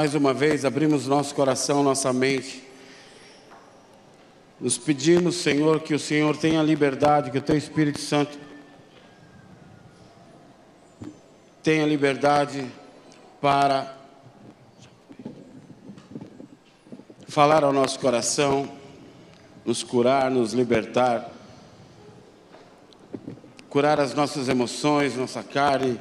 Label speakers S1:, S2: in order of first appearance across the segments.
S1: Mais uma vez, abrimos nosso coração, nossa mente. Nos pedimos, Senhor, que o Senhor tenha liberdade, que o Teu Espírito Santo tenha liberdade para falar ao nosso coração, nos curar, nos libertar, curar as nossas emoções, nossa carne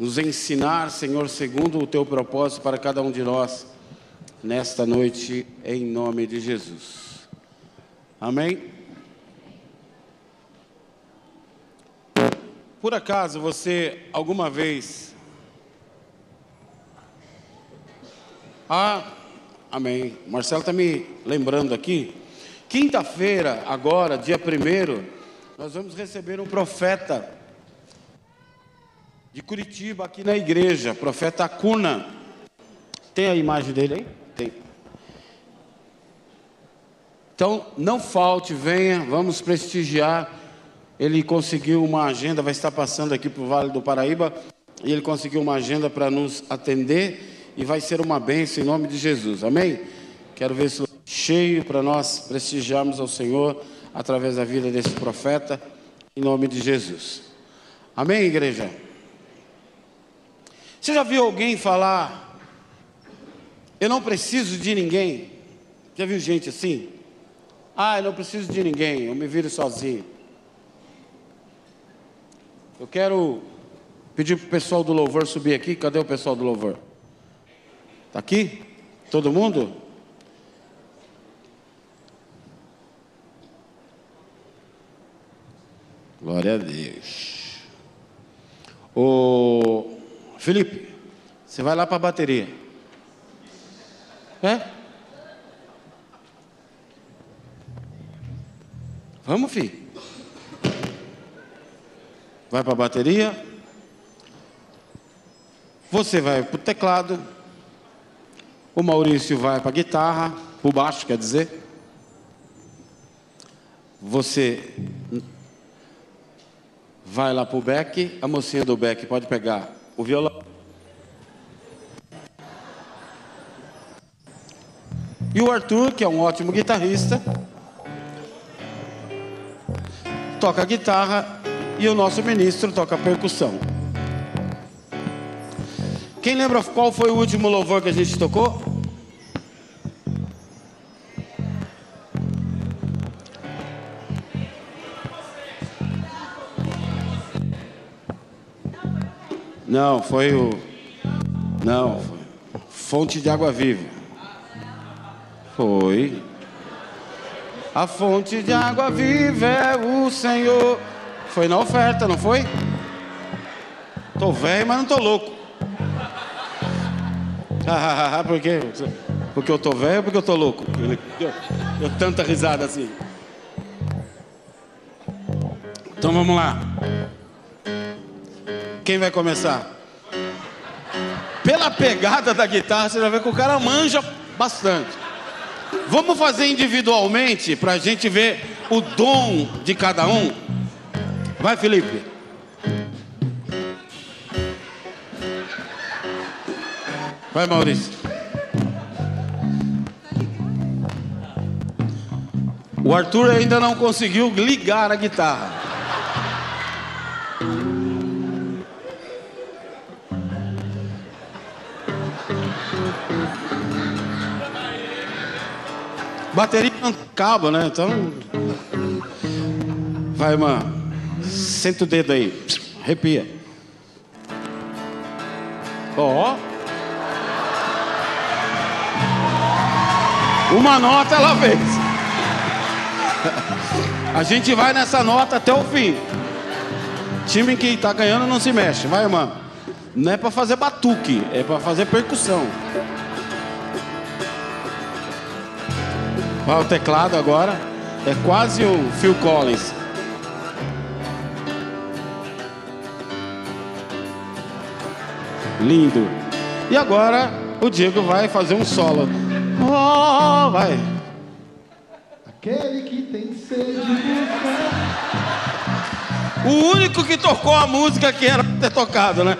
S1: nos ensinar, Senhor, segundo o teu propósito para cada um de nós, nesta noite, em nome de Jesus. Amém? Por acaso você alguma vez. Ah, amém. Marcelo está me lembrando aqui. Quinta-feira, agora, dia primeiro, nós vamos receber um profeta de Curitiba aqui na igreja, profeta Cuna. Tem a imagem dele aí? Tem. Então, não falte, venha, vamos prestigiar. Ele conseguiu uma agenda, vai estar passando aqui para o Vale do Paraíba, e ele conseguiu uma agenda para nos atender e vai ser uma bênção em nome de Jesus. Amém? Quero ver isso cheio para nós prestigiarmos ao Senhor através da vida desse profeta, em nome de Jesus. Amém, igreja? Você já viu alguém falar, eu não preciso de ninguém? Já viu gente assim? Ah, eu não preciso de ninguém, eu me viro sozinho. Eu quero pedir para o pessoal do louvor subir aqui. Cadê o pessoal do louvor? Está aqui? Todo mundo? Glória a Deus. O Felipe, você vai lá para a bateria. É? Vamos, filho. Vai para a bateria. Você vai para o teclado. O Maurício vai para a guitarra, para o baixo, quer dizer. Você vai lá para o back. A mocinha do back pode pegar o violão. E o Arthur, que é um ótimo guitarrista, toca guitarra e o nosso ministro toca percussão. Quem lembra qual foi o último louvor que a gente tocou? Não, foi o. Não, foi. Fonte de água viva. Foi. A fonte de água viva é o Senhor. Foi na oferta, não foi? Tô velho, mas não tô louco. porque, porque eu tô velho ou porque eu tô louco? Deu, deu tanta risada assim. Então vamos lá. Quem vai começar? Pela pegada da guitarra, você já vê que o cara manja bastante. Vamos fazer individualmente para a gente ver o dom de cada um? Vai, Felipe. Vai, Maurício. O Arthur ainda não conseguiu ligar a guitarra. Bateria não cabo, né? Então. Vai, mano. Senta o dedo aí. Arrepia. Ó. Uma nota ela fez. A gente vai nessa nota até o fim. Time que tá ganhando não se mexe. Vai, mano. Não é para fazer batuque, é para fazer percussão. Olha o teclado agora. É quase o Phil Collins. Lindo. E agora o Diego vai fazer um solo. Oh, vai.
S2: Aquele que tem sede
S1: O único que tocou a música que era ter tocado, né?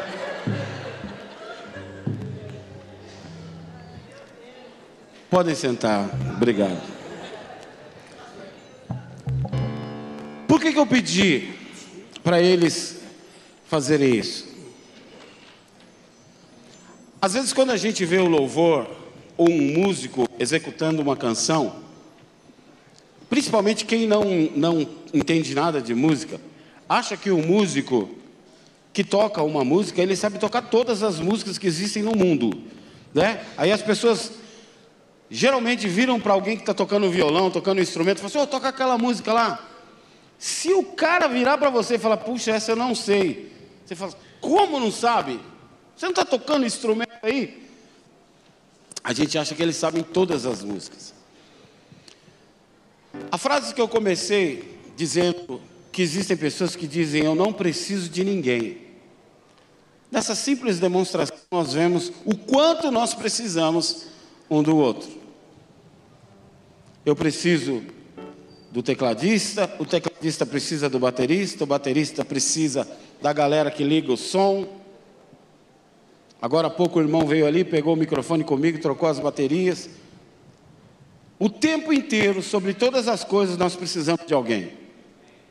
S1: Podem sentar, obrigado. Por que, que eu pedi para eles fazerem isso? Às vezes, quando a gente vê o louvor ou um músico executando uma canção, principalmente quem não, não entende nada de música, acha que o músico que toca uma música, ele sabe tocar todas as músicas que existem no mundo. Né? Aí as pessoas geralmente viram para alguém que está tocando violão, tocando instrumento, e falam assim, oh, toca aquela música lá. Se o cara virar para você e falar, puxa, essa eu não sei. Você fala, como não sabe? Você não está tocando instrumento aí? A gente acha que eles sabem todas as músicas. A frase que eu comecei dizendo que existem pessoas que dizem eu não preciso de ninguém. Nessa simples demonstração nós vemos o quanto nós precisamos um do outro. Eu preciso do tecladista, o tecladista precisa do baterista, o baterista precisa da galera que liga o som, Agora há pouco o irmão veio ali, pegou o microfone comigo, trocou as baterias. O tempo inteiro, sobre todas as coisas, nós precisamos de alguém.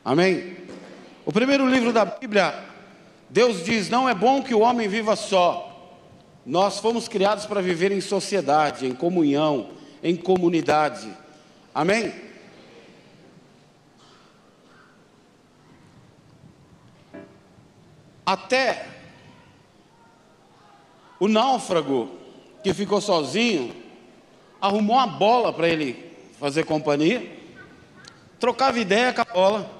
S1: Amém? O primeiro livro da Bíblia, Deus diz: não é bom que o homem viva só. Nós fomos criados para viver em sociedade, em comunhão, em comunidade. Amém? Até o náufrago que ficou sozinho arrumou uma bola para ele fazer companhia, trocava ideia com a bola.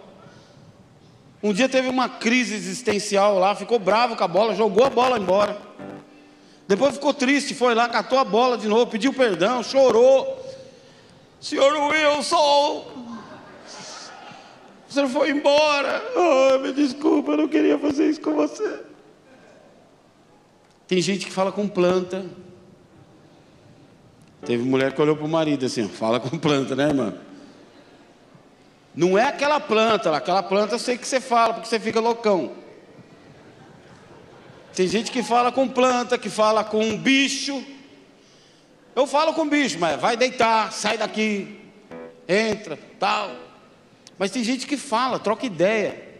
S1: Um dia teve uma crise existencial lá, ficou bravo com a bola, jogou a bola embora. Depois ficou triste, foi lá, catou a bola de novo, pediu perdão, chorou. Senhor Wilson, você foi embora. Oh, me desculpa, eu não queria fazer isso com você. Tem gente que fala com planta. Teve mulher que olhou para o marido assim, fala com planta, né, irmã? Não é aquela planta, aquela planta eu sei que você fala, porque você fica loucão. Tem gente que fala com planta, que fala com um bicho. Eu falo com bicho, mas vai deitar, sai daqui, entra, tal. Mas tem gente que fala, troca ideia.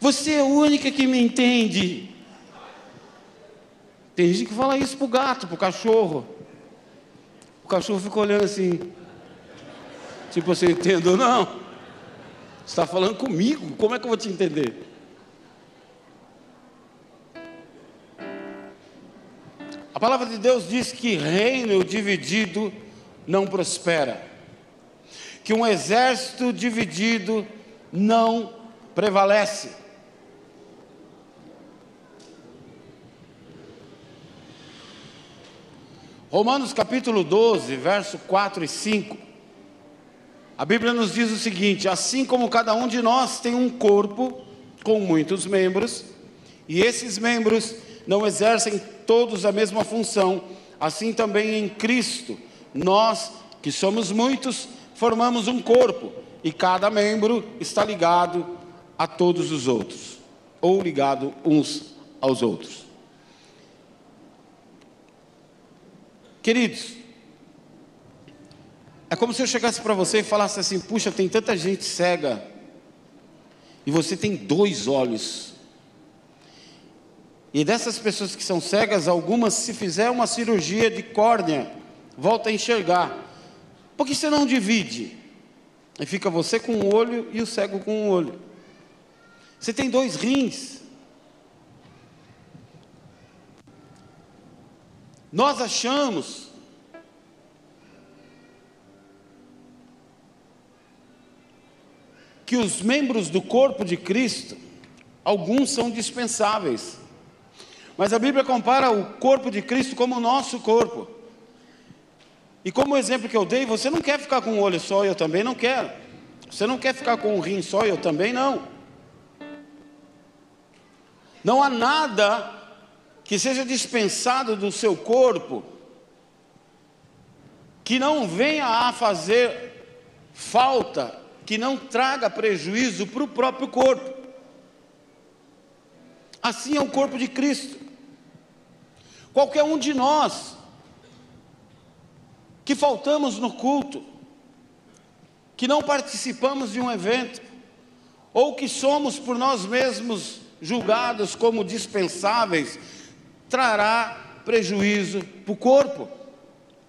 S1: Você é a única que me entende. Tem gente que fala isso pro gato, pro cachorro. O cachorro fica olhando assim. Tipo assim, entendo não. Você está falando comigo, como é que eu vou te entender? A palavra de Deus diz que reino dividido não prospera, que um exército dividido não prevalece. Romanos capítulo 12, verso 4 e 5. A Bíblia nos diz o seguinte: assim como cada um de nós tem um corpo com muitos membros, e esses membros não exercem todos a mesma função, assim também em Cristo, nós, que somos muitos, formamos um corpo, e cada membro está ligado a todos os outros, ou ligado uns aos outros. Queridos, é como se eu chegasse para você e falasse assim: puxa, tem tanta gente cega, e você tem dois olhos. E dessas pessoas que são cegas, algumas, se fizer uma cirurgia de córnea, volta a enxergar. Por que você não divide? E fica você com um olho e o cego com um olho. Você tem dois rins. Nós achamos que os membros do corpo de Cristo, alguns são dispensáveis. Mas a Bíblia compara o corpo de Cristo como o nosso corpo. E como o exemplo que eu dei, você não quer ficar com um olho só, eu também não quero. Você não quer ficar com um rim só, eu também não. Não há nada que seja dispensado do seu corpo, que não venha a fazer falta, que não traga prejuízo para o próprio corpo. Assim é o corpo de Cristo. Qualquer um de nós faltamos no culto, que não participamos de um evento, ou que somos por nós mesmos julgados como dispensáveis, trará prejuízo para o corpo.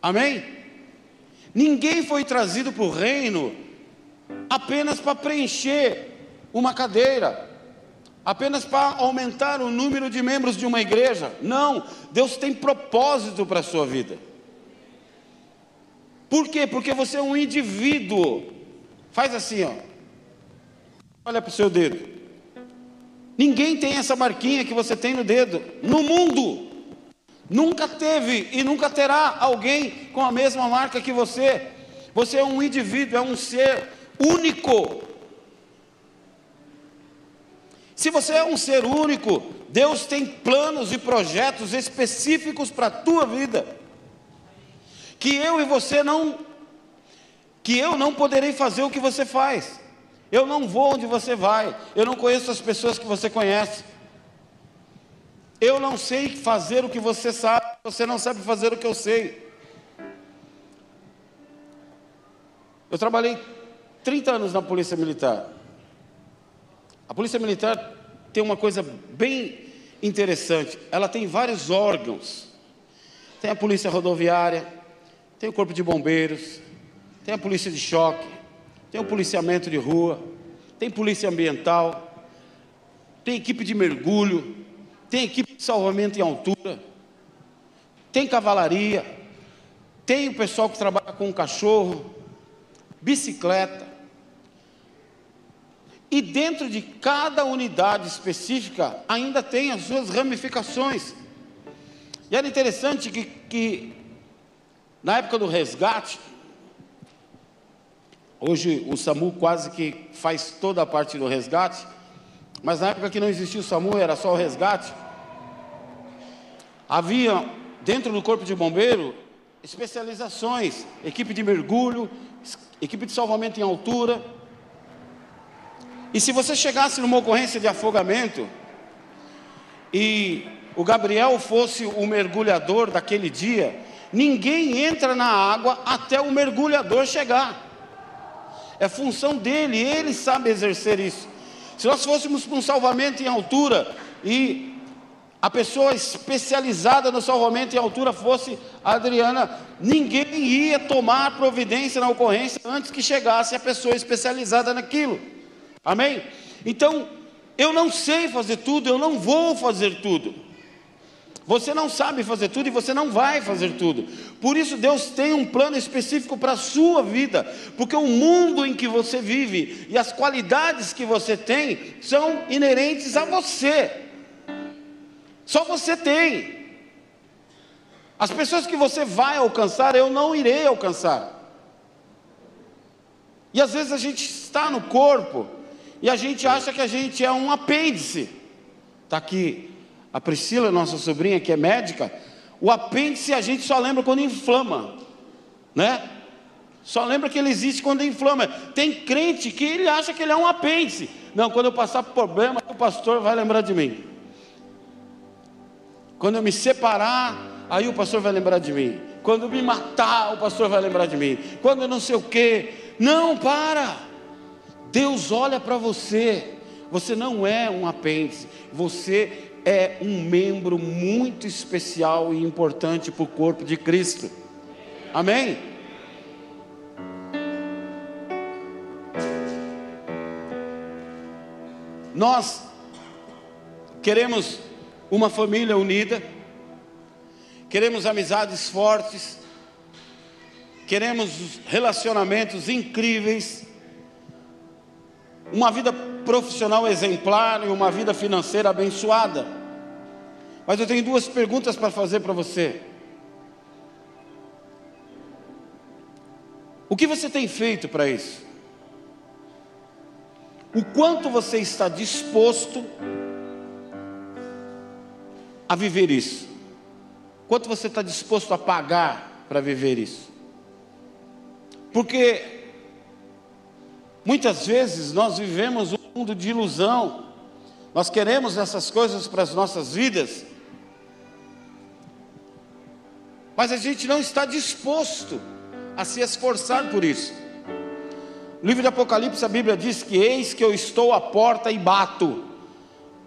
S1: Amém? Ninguém foi trazido para o reino apenas para preencher uma cadeira, apenas para aumentar o número de membros de uma igreja. Não, Deus tem propósito para a sua vida. Por quê? Porque você é um indivíduo. Faz assim, ó. Olha para o seu dedo. Ninguém tem essa marquinha que você tem no dedo. No mundo. Nunca teve e nunca terá alguém com a mesma marca que você. Você é um indivíduo, é um ser único. Se você é um ser único, Deus tem planos e projetos específicos para a tua vida. Que eu e você não que eu não poderei fazer o que você faz. Eu não vou onde você vai. Eu não conheço as pessoas que você conhece. Eu não sei fazer o que você sabe, você não sabe fazer o que eu sei. Eu trabalhei 30 anos na Polícia Militar. A Polícia Militar tem uma coisa bem interessante. Ela tem vários órgãos. Tem a Polícia Rodoviária, tem o Corpo de Bombeiros, tem a Polícia de Choque, tem o policiamento de rua, tem Polícia Ambiental, tem equipe de mergulho, tem equipe de salvamento em altura, tem cavalaria, tem o pessoal que trabalha com cachorro, bicicleta. E dentro de cada unidade específica ainda tem as suas ramificações. E era interessante que, que na época do resgate, hoje o SAMU quase que faz toda a parte do resgate, mas na época que não existia o SAMU, era só o resgate. Havia dentro do corpo de bombeiro especializações, equipe de mergulho, equipe de salvamento em altura. E se você chegasse numa ocorrência de afogamento e o Gabriel fosse o mergulhador daquele dia, ninguém entra na água até o mergulhador chegar. É função dele, ele sabe exercer isso. Se nós fôssemos para um salvamento em altura e a pessoa especializada no salvamento em altura fosse a Adriana, ninguém ia tomar providência na ocorrência antes que chegasse a pessoa especializada naquilo. Amém? Então, eu não sei fazer tudo, eu não vou fazer tudo. Você não sabe fazer tudo e você não vai fazer tudo. Por isso Deus tem um plano específico para a sua vida, porque o mundo em que você vive e as qualidades que você tem são inerentes a você. Só você tem. As pessoas que você vai alcançar, eu não irei alcançar. E às vezes a gente está no corpo e a gente acha que a gente é um apêndice. Está aqui a Priscila, nossa sobrinha, que é médica, o apêndice a gente só lembra quando inflama, né? Só lembra que ele existe quando inflama. Tem crente que ele acha que ele é um apêndice. Não, quando eu passar por problema, o pastor vai lembrar de mim. Quando eu me separar, aí o pastor vai lembrar de mim. Quando eu me matar, o pastor vai lembrar de mim. Quando eu não sei o quê. Não, para. Deus olha para você. Você não é um apêndice. Você é um membro muito especial e importante para o corpo de Cristo. Amém? Nós queremos uma família unida, queremos amizades fortes, queremos relacionamentos incríveis, uma vida profissional exemplar e uma vida financeira abençoada. Mas eu tenho duas perguntas para fazer para você. O que você tem feito para isso? O quanto você está disposto a viver isso? Quanto você está disposto a pagar para viver isso? Porque Muitas vezes nós vivemos um mundo de ilusão, nós queremos essas coisas para as nossas vidas, mas a gente não está disposto a se esforçar por isso. No livro de Apocalipse, a Bíblia diz que eis que eu estou à porta e bato.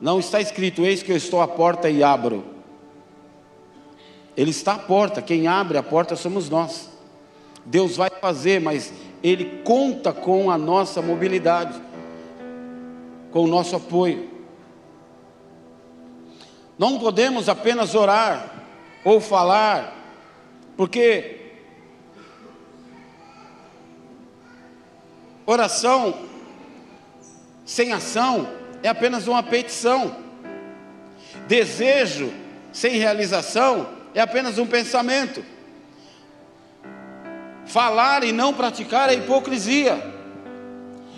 S1: Não está escrito, eis que eu estou à porta e abro. Ele está à porta, quem abre a porta somos nós. Deus vai fazer, mas Ele conta com a nossa mobilidade, com o nosso apoio. Não podemos apenas orar ou falar, porque oração sem ação é apenas uma petição, desejo sem realização é apenas um pensamento. Falar e não praticar é hipocrisia.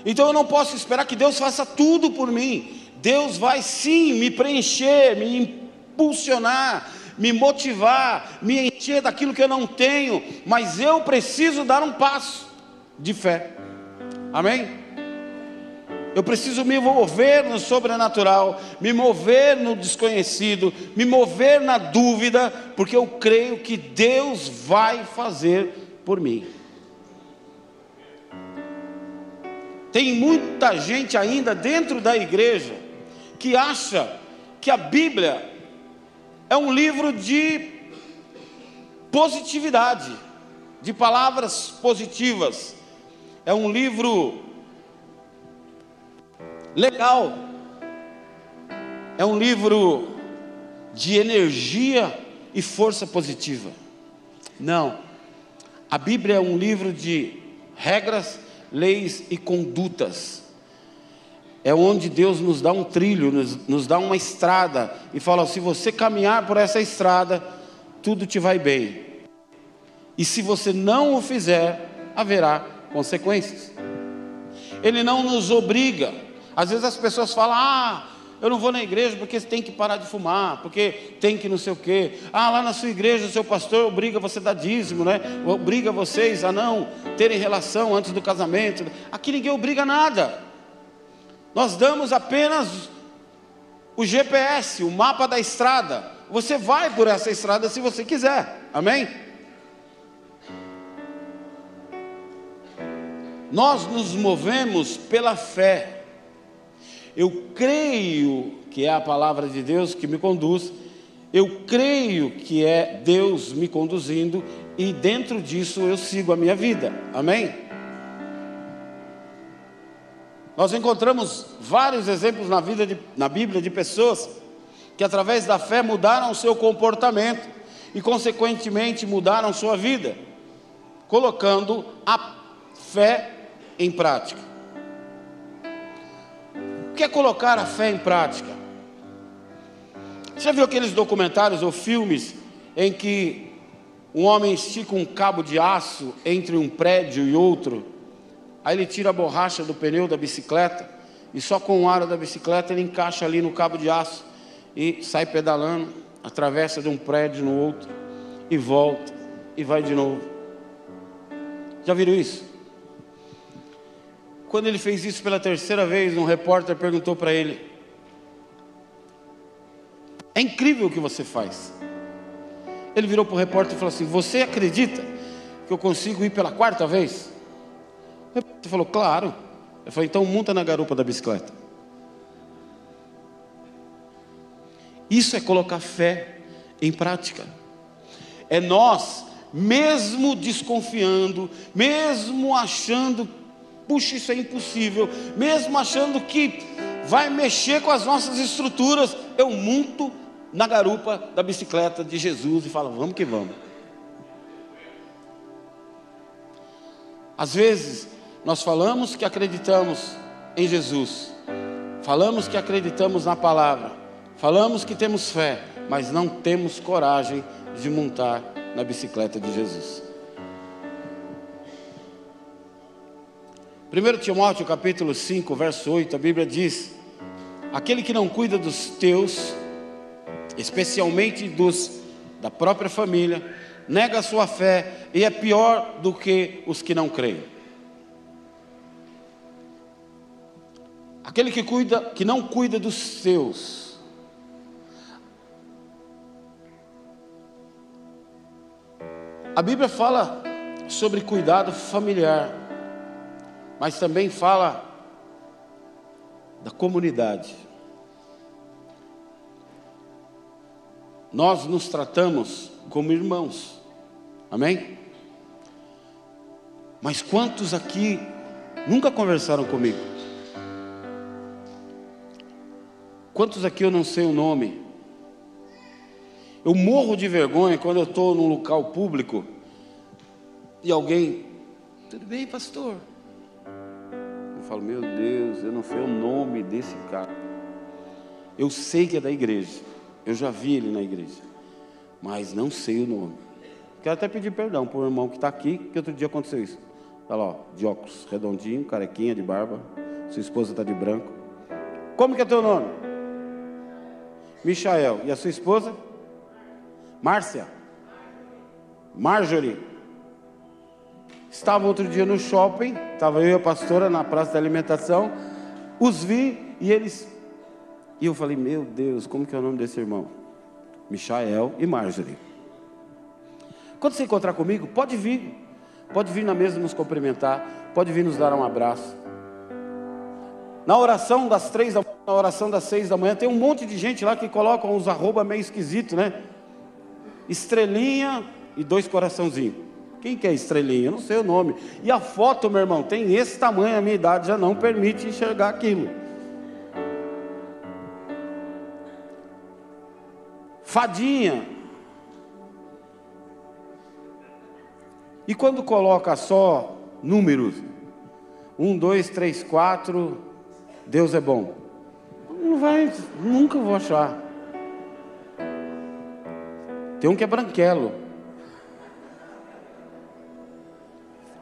S1: Então eu não posso esperar que Deus faça tudo por mim. Deus vai sim me preencher, me impulsionar, me motivar, me encher daquilo que eu não tenho, mas eu preciso dar um passo de fé. Amém? Eu preciso me mover no sobrenatural, me mover no desconhecido, me mover na dúvida, porque eu creio que Deus vai fazer por mim. Tem muita gente ainda dentro da igreja que acha que a Bíblia é um livro de positividade, de palavras positivas. É um livro legal. É um livro de energia e força positiva. Não. A Bíblia é um livro de regras, leis e condutas. É onde Deus nos dá um trilho, nos, nos dá uma estrada e fala: se você caminhar por essa estrada, tudo te vai bem. E se você não o fizer, haverá consequências. Ele não nos obriga, às vezes as pessoas falam: ah, eu não vou na igreja porque tem que parar de fumar, porque tem que não sei o quê. Ah, lá na sua igreja o seu pastor obriga você a dar dízimo, né? Obriga vocês a não terem relação antes do casamento. Aqui ninguém obriga nada. Nós damos apenas o GPS, o mapa da estrada. Você vai por essa estrada se você quiser. Amém? Nós nos movemos pela fé. Eu creio que é a palavra de Deus que me conduz, eu creio que é Deus me conduzindo e dentro disso eu sigo a minha vida. Amém? Nós encontramos vários exemplos na vida de, na Bíblia de pessoas que através da fé mudaram o seu comportamento e consequentemente mudaram sua vida, colocando a fé em prática que é colocar a fé em prática? Você já viu aqueles documentários ou filmes em que um homem estica um cabo de aço entre um prédio e outro, aí ele tira a borracha do pneu da bicicleta e só com o aro da bicicleta ele encaixa ali no cabo de aço e sai pedalando, atravessa de um prédio no outro e volta e vai de novo. Já viram isso? Quando ele fez isso pela terceira vez, um repórter perguntou para ele: É incrível o que você faz. Ele virou para o repórter e falou assim: Você acredita que eu consigo ir pela quarta vez? O repórter falou: Claro. Ele falou: Então monta na garupa da bicicleta. Isso é colocar fé em prática. É nós, mesmo desconfiando, mesmo achando puxa, isso é impossível, mesmo achando que vai mexer com as nossas estruturas, eu monto na garupa da bicicleta de Jesus e falo, vamos que vamos. Às vezes, nós falamos que acreditamos em Jesus, falamos que acreditamos na palavra, falamos que temos fé, mas não temos coragem de montar na bicicleta de Jesus. 1 Timóteo capítulo 5, verso 8, a Bíblia diz: Aquele que não cuida dos teus, especialmente dos da própria família, nega a sua fé e é pior do que os que não creem. Aquele que cuida, que não cuida dos seus, a Bíblia fala sobre cuidado familiar, mas também fala da comunidade. Nós nos tratamos como irmãos, amém? Mas quantos aqui nunca conversaram comigo? Quantos aqui eu não sei o nome? Eu morro de vergonha quando eu estou num local público e alguém, tudo bem, pastor? Falo, meu Deus, eu não sei o nome desse cara. Eu sei que é da igreja, eu já vi ele na igreja, mas não sei o nome. Quero até pedir perdão para o irmão que está aqui, que outro dia aconteceu isso. Está lá, ó, de óculos, redondinho, carequinha, de barba. Sua esposa está de branco. Como que é teu nome? Michael. E a sua esposa? Márcia? Marjorie? Estava outro dia no shopping, estava eu e a pastora na praça da alimentação, os vi e eles. E eu falei, meu Deus, como que é o nome desse irmão? Michael e Marjorie. Quando você encontrar comigo, pode vir. Pode vir na mesa nos cumprimentar, pode vir nos dar um abraço. Na oração das três da na oração das seis da manhã, tem um monte de gente lá que coloca uns arroba meio esquisito, né? estrelinha e dois coraçãozinhos. Quem que é estrelinha? Eu não sei o nome. E a foto, meu irmão, tem esse tamanho, a minha idade já não permite enxergar aquilo. Fadinha. E quando coloca só números, um, dois, três, quatro, Deus é bom. Não vai, nunca vou achar. Tem um que é branquelo.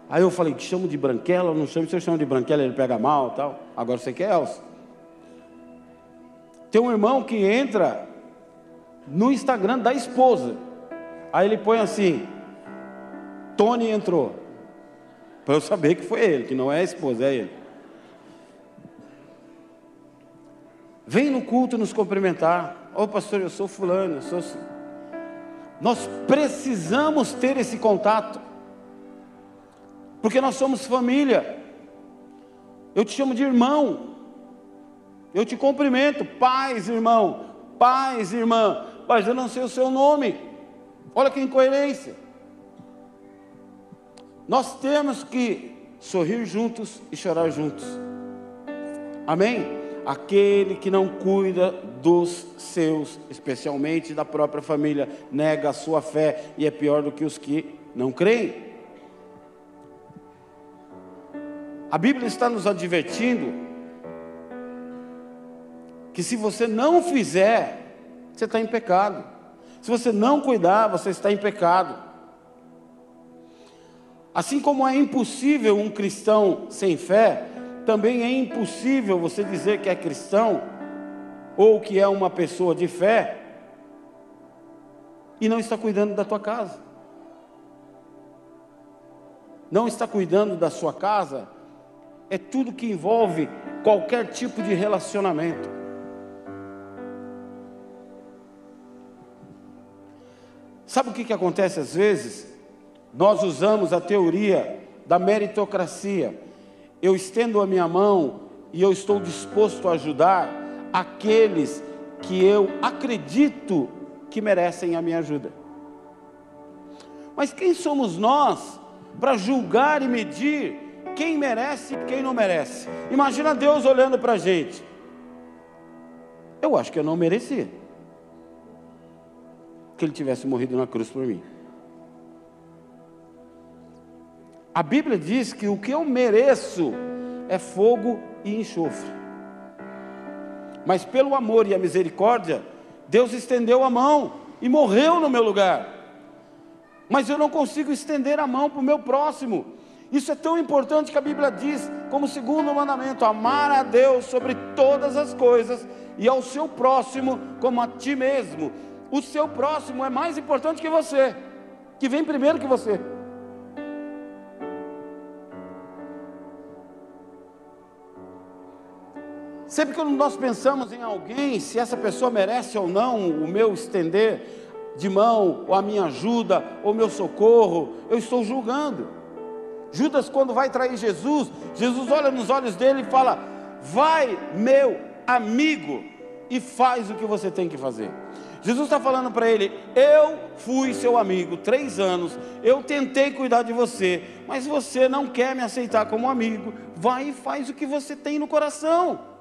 S1: Aí eu falei, chamo de branquelo, não chamo, se eu chamo de branquelo, ele pega mal tal. Agora você quer Elcio. Tem um irmão que entra no Instagram da esposa. Aí ele põe assim: Tony entrou. Para eu saber que foi ele, que não é a esposa, é ele. Vem no culto nos cumprimentar. Ô oh, pastor, eu sou fulano, eu sou. Nós precisamos ter esse contato, porque nós somos família. Eu te chamo de irmão, eu te cumprimento, paz, irmão, paz, irmã, mas eu não sei o seu nome. Olha que incoerência. Nós temos que sorrir juntos e chorar juntos. Amém? Aquele que não cuida dos seus, especialmente da própria família, nega a sua fé e é pior do que os que não creem. A Bíblia está nos advertindo que se você não fizer, você está em pecado. Se você não cuidar, você está em pecado. Assim como é impossível um cristão sem fé, também é impossível você dizer que é cristão ou que é uma pessoa de fé e não está cuidando da tua casa. Não está cuidando da sua casa é tudo que envolve qualquer tipo de relacionamento. Sabe o que, que acontece às vezes? Nós usamos a teoria da meritocracia eu estendo a minha mão e eu estou disposto a ajudar aqueles que eu acredito que merecem a minha ajuda. Mas quem somos nós para julgar e medir quem merece e quem não merece? Imagina Deus olhando para a gente. Eu acho que eu não merecia que ele tivesse morrido na cruz por mim. A Bíblia diz que o que eu mereço é fogo e enxofre. Mas pelo amor e a misericórdia, Deus estendeu a mão e morreu no meu lugar. Mas eu não consigo estender a mão para o meu próximo. Isso é tão importante que a Bíblia diz, como segundo mandamento, amar a Deus sobre todas as coisas e ao seu próximo como a ti mesmo. O seu próximo é mais importante que você, que vem primeiro que você. Sempre que nós pensamos em alguém, se essa pessoa merece ou não o meu estender de mão, ou a minha ajuda, ou meu socorro, eu estou julgando. Judas, quando vai trair Jesus, Jesus olha nos olhos dele e fala: Vai, meu amigo, e faz o que você tem que fazer. Jesus está falando para ele: Eu fui seu amigo três anos, eu tentei cuidar de você, mas você não quer me aceitar como amigo. Vai e faz o que você tem no coração.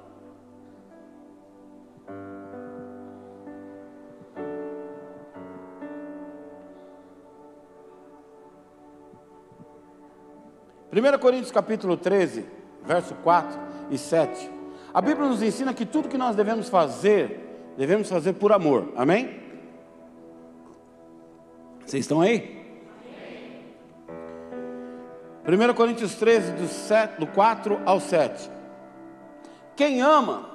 S1: Primeira Coríntios capítulo 13, verso 4 e 7. A Bíblia nos ensina que tudo que nós devemos fazer devemos fazer por amor, amém? Vocês estão aí? 1 Coríntios 13, do, 7, do 4 ao 7. Quem ama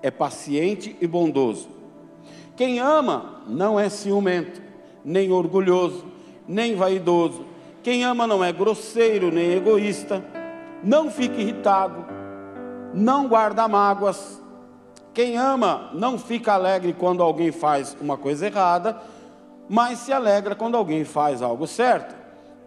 S1: é paciente e bondoso. Quem ama não é ciumento, nem orgulhoso, nem vaidoso. Quem ama não é grosseiro, nem egoísta. Não fica irritado, não guarda mágoas quem ama não fica alegre quando alguém faz uma coisa errada, mas se alegra quando alguém faz algo certo.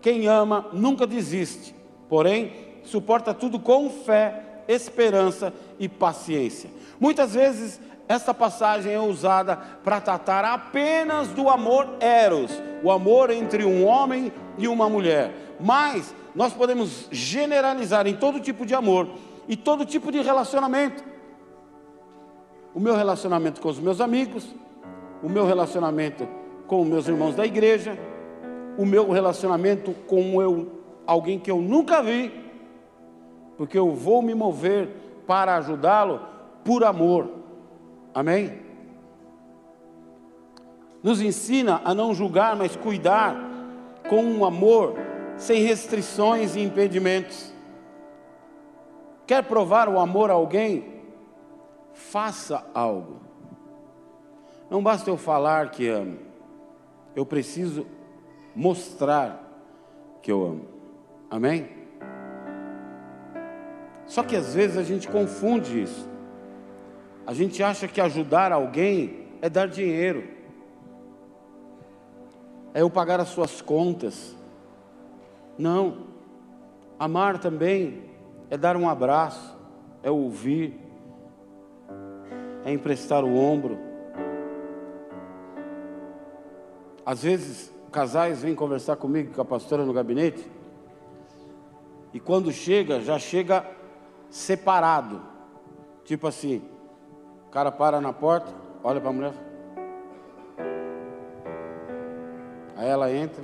S1: Quem ama nunca desiste, porém, suporta tudo com fé, esperança e paciência. Muitas vezes, esta passagem é usada para tratar apenas do amor eros, o amor entre um homem e uma mulher. Mas nós podemos generalizar em todo tipo de amor e todo tipo de relacionamento o meu relacionamento com os meus amigos, o meu relacionamento com os meus irmãos da igreja, o meu relacionamento com eu, alguém que eu nunca vi, porque eu vou me mover para ajudá-lo por amor. Amém? Nos ensina a não julgar, mas cuidar com um amor sem restrições e impedimentos. Quer provar o amor a alguém? faça algo. Não basta eu falar que amo, eu preciso mostrar que eu amo. Amém? Só que às vezes a gente confunde isso. A gente acha que ajudar alguém é dar dinheiro, é eu pagar as suas contas. Não. Amar também é dar um abraço, é ouvir, é emprestar o ombro. Às vezes, casais vêm conversar comigo, com a pastora no gabinete, e quando chega, já chega separado. Tipo assim, cara para na porta, olha para a mulher. Aí ela entra,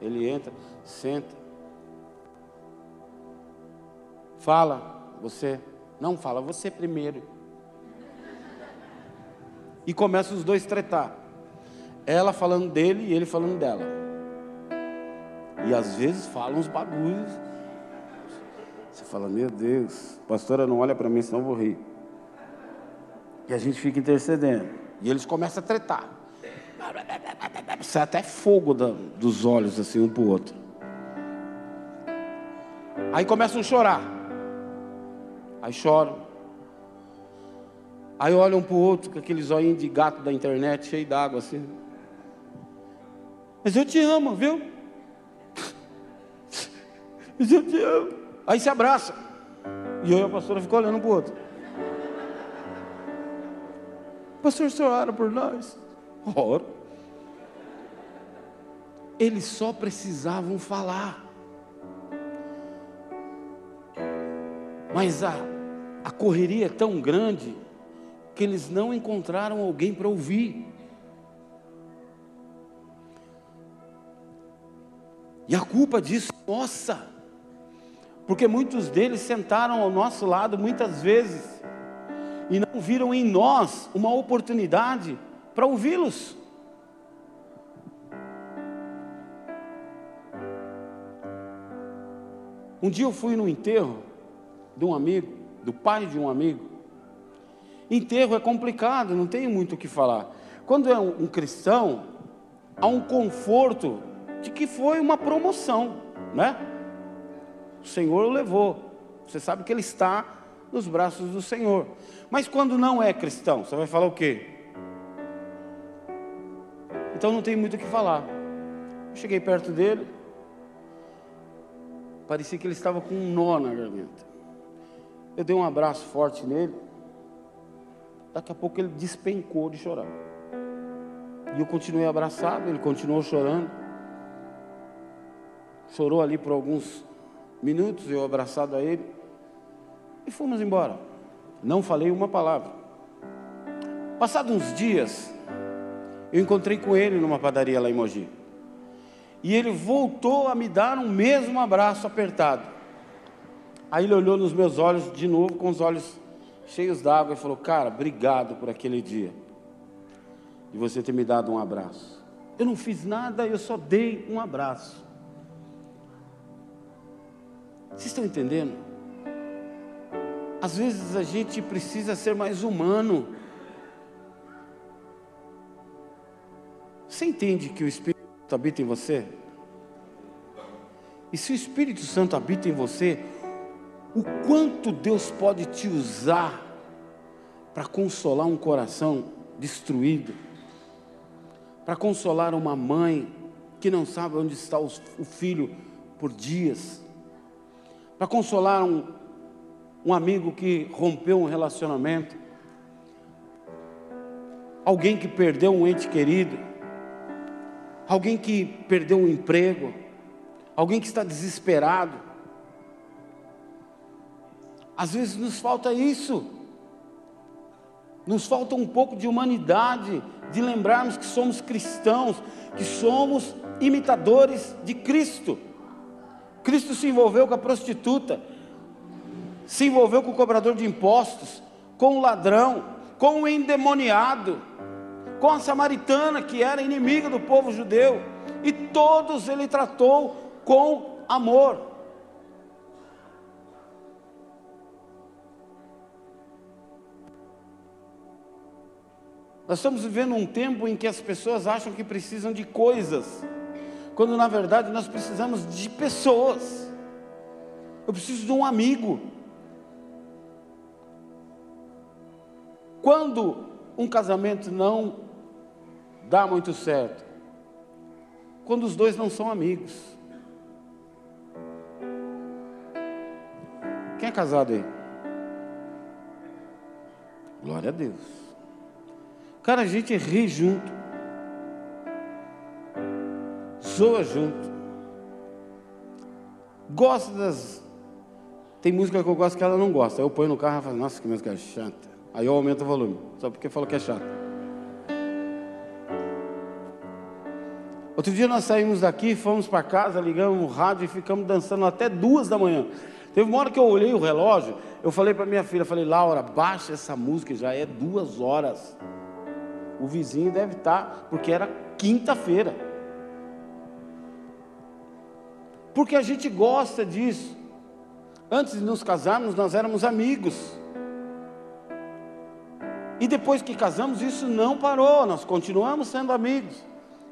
S1: ele entra, senta. Fala, você. Não fala, você primeiro e começam os dois tretar. Ela falando dele e ele falando dela. E às vezes falam uns bagulhos. Você fala, meu Deus, pastora, não olha para mim, senão eu vou rir. E a gente fica intercedendo. E eles começam a tretar. Sai até fogo da, dos olhos, assim, um para o outro. Aí começam a chorar. Aí choram. Aí olha um para o outro com aqueles olhinhos de gato da internet, cheio d'água assim. Mas eu te amo, viu? Mas eu te amo. Aí se abraça. E eu e a pastora ficou olhando um para o outro. Pastor, o senhor ora por nós? Ora. Eles só precisavam falar. Mas a, a correria é tão grande que eles não encontraram alguém para ouvir. E a culpa disso, nossa, porque muitos deles sentaram ao nosso lado muitas vezes e não viram em nós uma oportunidade para ouvi-los. Um dia eu fui no enterro de um amigo, do pai de um amigo, Enterro é complicado, não tem muito o que falar. Quando é um, um cristão, há um conforto de que foi uma promoção, né? O Senhor o levou. Você sabe que ele está nos braços do Senhor. Mas quando não é cristão, você vai falar o quê? Então não tem muito o que falar. Eu cheguei perto dele, parecia que ele estava com um nó na garganta. Eu dei um abraço forte nele. Daqui a pouco ele despencou de chorar. E eu continuei abraçado, ele continuou chorando. Chorou ali por alguns minutos, eu abraçado a ele. E fomos embora. Não falei uma palavra. Passados uns dias, eu encontrei com ele numa padaria lá em Mogi. E ele voltou a me dar um mesmo abraço apertado. Aí ele olhou nos meus olhos de novo, com os olhos cheios d'água, e falou: Cara, obrigado por aquele dia, de você ter me dado um abraço. Eu não fiz nada, eu só dei um abraço. Vocês estão entendendo? Às vezes a gente precisa ser mais humano. Você entende que o Espírito Santo habita em você? E se o Espírito Santo habita em você, o quanto Deus pode te usar para consolar um coração destruído, para consolar uma mãe que não sabe onde está o filho por dias, para consolar um, um amigo que rompeu um relacionamento, alguém que perdeu um ente querido, alguém que perdeu um emprego, alguém que está desesperado. Às vezes nos falta isso. Nos falta um pouco de humanidade, de lembrarmos que somos cristãos, que somos imitadores de Cristo. Cristo se envolveu com a prostituta, se envolveu com o cobrador de impostos, com o ladrão, com o endemoniado, com a samaritana que era inimiga do povo judeu, e todos ele tratou com amor. Nós estamos vivendo um tempo em que as pessoas acham que precisam de coisas, quando na verdade nós precisamos de pessoas. Eu preciso de um amigo. Quando um casamento não dá muito certo? Quando os dois não são amigos. Quem é casado aí? Glória a Deus. Cara, a gente ri junto, zoa junto, gosta das. Tem música que eu gosto que ela não gosta. Eu ponho no carro e falo, nossa, que música chata. Aí eu aumento o volume, só porque falou que é chato. Outro dia nós saímos daqui, fomos para casa, ligamos o rádio e ficamos dançando até duas da manhã. Teve uma hora que eu olhei o relógio, eu falei para minha filha, falei, Laura, baixa essa música, já é duas horas. O vizinho deve estar, porque era quinta-feira. Porque a gente gosta disso. Antes de nos casarmos, nós éramos amigos. E depois que casamos, isso não parou, nós continuamos sendo amigos.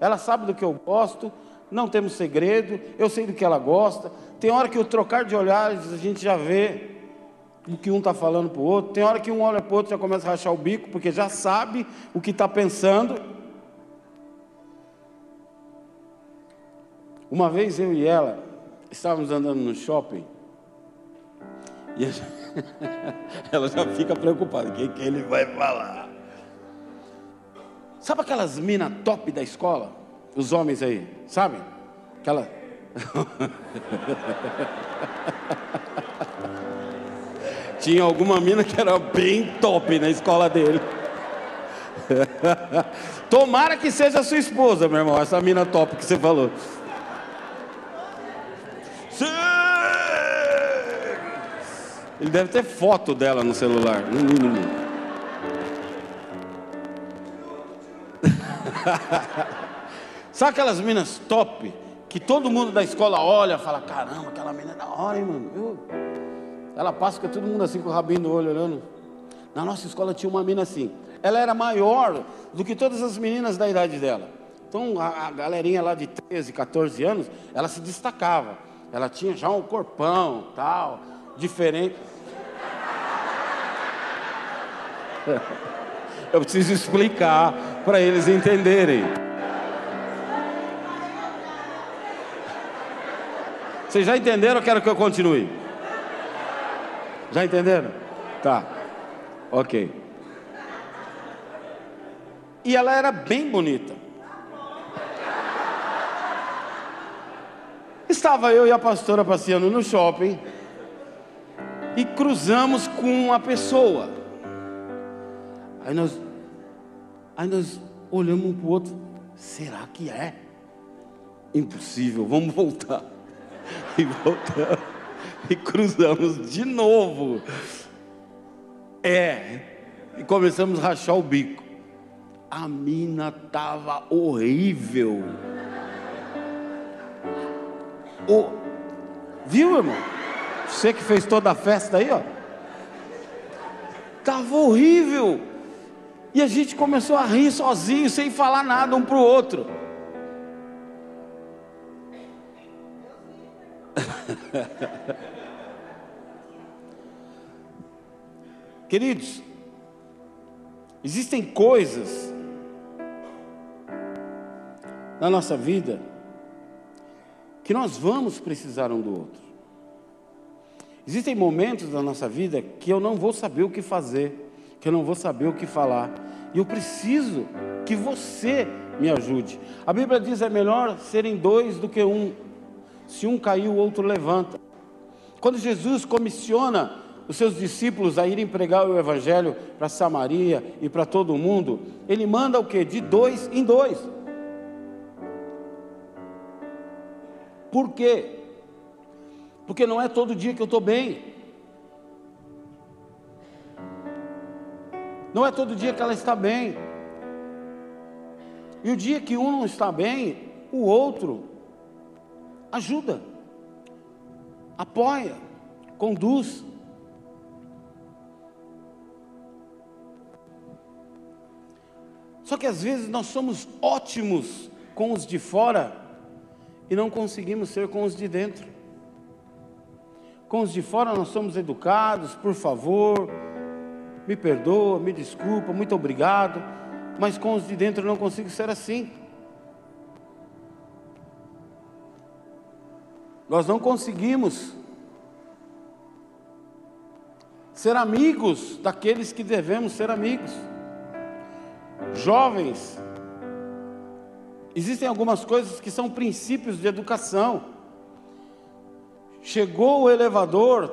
S1: Ela sabe do que eu gosto, não temos segredo, eu sei do que ela gosta. Tem hora que eu trocar de olhares, a gente já vê o que um está falando para o outro. Tem hora que um olha para o outro já começa a rachar o bico, porque já sabe o que está pensando. Uma vez eu e ela estávamos andando no shopping e ela já fica preocupada: o que, que ele vai falar? Sabe aquelas minas top da escola? Os homens aí, sabe? Aquela. Tinha alguma mina que era bem top na escola dele. Tomara que seja sua esposa, meu irmão, essa mina top que você falou. Sim! Ele deve ter foto dela no celular, no mínimo. Sabe aquelas minas top que todo mundo da escola olha e fala: caramba, aquela mina é da hora, hein, mano? Ela passa com todo mundo assim com o rabinho no olho olhando. Na nossa escola tinha uma mina assim. Ela era maior do que todas as meninas da idade dela. Então a, a galerinha lá de 13, 14 anos, ela se destacava. Ela tinha já um corpão, tal, diferente. Eu preciso explicar para eles entenderem. Vocês já entenderam ou quero que eu continue? Já entenderam? Tá. Ok. E ela era bem bonita. Estava eu e a pastora passeando no shopping e cruzamos com uma pessoa. Aí nós, aí nós olhamos um para o outro. Será que é? Impossível, vamos voltar. E voltamos. E cruzamos de novo. É. E começamos a rachar o bico. A mina tava horrível. O... Viu, irmão? Você que fez toda a festa aí, ó. Tava horrível. E a gente começou a rir sozinho, sem falar nada um para o outro. Queridos, existem coisas na nossa vida que nós vamos precisar um do outro. Existem momentos da nossa vida que eu não vou saber o que fazer, que eu não vou saber o que falar, e eu preciso que você me ajude. A Bíblia diz: é melhor serem dois do que um. Se um cair, o outro levanta. Quando Jesus comissiona os seus discípulos a irem pregar o Evangelho para Samaria e para todo o mundo, ele manda o que? De dois em dois. Por quê? Porque não é todo dia que eu estou bem. Não é todo dia que ela está bem. E o dia que um não está bem, o outro ajuda, apoia, conduz. Só que às vezes nós somos ótimos com os de fora e não conseguimos ser com os de dentro. Com os de fora nós somos educados, por favor, me perdoa, me desculpa, muito obrigado, mas com os de dentro eu não consigo ser assim. Nós não conseguimos ser amigos daqueles que devemos ser amigos. Jovens, existem algumas coisas que são princípios de educação. Chegou o elevador,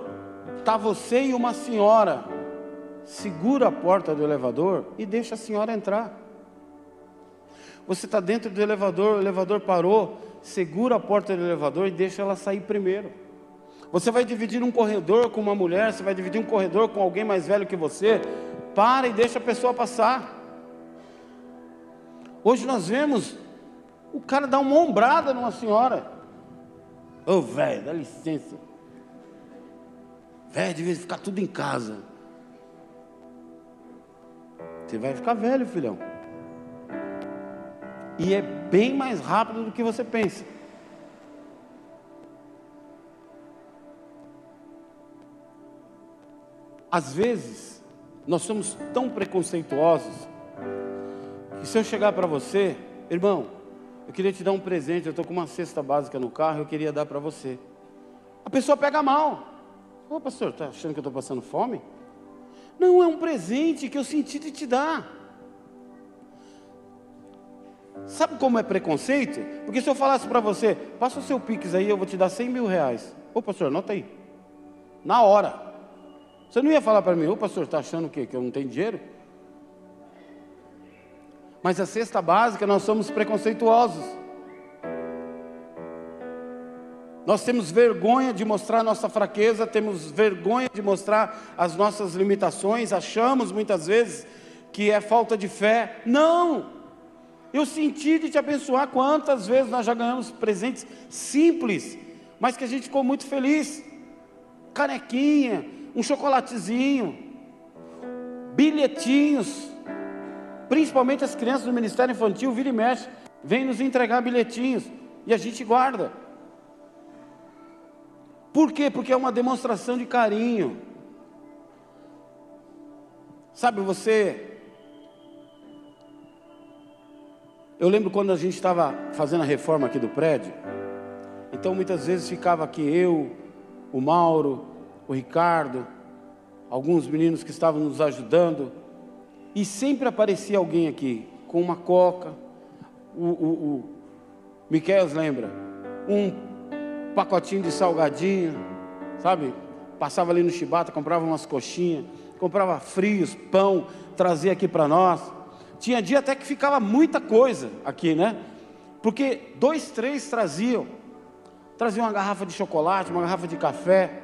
S1: está você e uma senhora segura a porta do elevador e deixa a senhora entrar. Você está dentro do elevador, o elevador parou, segura a porta do elevador e deixa ela sair primeiro. Você vai dividir um corredor com uma mulher, você vai dividir um corredor com alguém mais velho que você, para e deixa a pessoa passar. Hoje nós vemos o cara dar uma ombrada numa senhora. Ô oh, velho, dá licença. Velho, devia ficar tudo em casa. Você vai ficar velho, filhão. E é bem mais rápido do que você pensa. Às vezes, nós somos tão preconceituosos que se eu chegar para você, irmão, eu queria te dar um presente, eu estou com uma cesta básica no carro, eu queria dar para você. A pessoa pega mal. Ô pastor, está achando que eu estou passando fome? Não, é um presente que eu senti de te dar. Sabe como é preconceito? Porque se eu falasse para você, passa o seu Pix aí, eu vou te dar 100 mil reais. Ô pastor, anota aí. Na hora. Você não ia falar para mim, ô pastor, está achando o quê? Que eu não tenho dinheiro? Mas a cesta básica, nós somos preconceituosos. Nós temos vergonha de mostrar nossa fraqueza, temos vergonha de mostrar as nossas limitações, achamos muitas vezes que é falta de fé. Não! Eu senti de te abençoar. Quantas vezes nós já ganhamos presentes simples, mas que a gente ficou muito feliz? Canequinha, um chocolatezinho, bilhetinhos. Principalmente as crianças do Ministério Infantil, vira e mexe, vêm nos entregar bilhetinhos e a gente guarda. Por quê? Porque é uma demonstração de carinho. Sabe, você. Eu lembro quando a gente estava fazendo a reforma aqui do prédio, Então muitas vezes ficava aqui eu, o Mauro, o Ricardo, alguns meninos que estavam nos ajudando, e sempre aparecia alguém aqui com uma coca, o, o, o Miquel lembra, um pacotinho de salgadinho, sabe? Passava ali no chibata, comprava umas coxinhas, comprava frios, pão, trazia aqui para nós. Tinha dia até que ficava muita coisa aqui, né? Porque dois, três traziam. Traziam uma garrafa de chocolate, uma garrafa de café.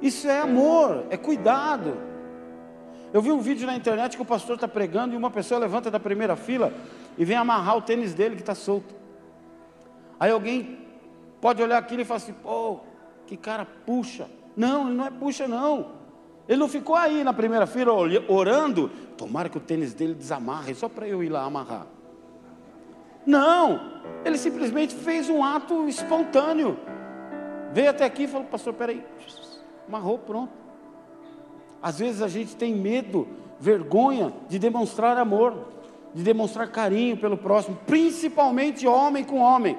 S1: Isso é amor, é cuidado. Eu vi um vídeo na internet que o pastor está pregando e uma pessoa levanta da primeira fila e vem amarrar o tênis dele que está solto. Aí alguém pode olhar aquilo e falar assim: pô, que cara puxa. Não, ele não é puxa, não. Ele não ficou aí na primeira fila orando, tomara que o tênis dele desamarre, só para eu ir lá amarrar. Não, ele simplesmente fez um ato espontâneo. Veio até aqui e falou, pastor, peraí, amarrou, pronto. Às vezes a gente tem medo, vergonha de demonstrar amor, de demonstrar carinho pelo próximo, principalmente homem com homem.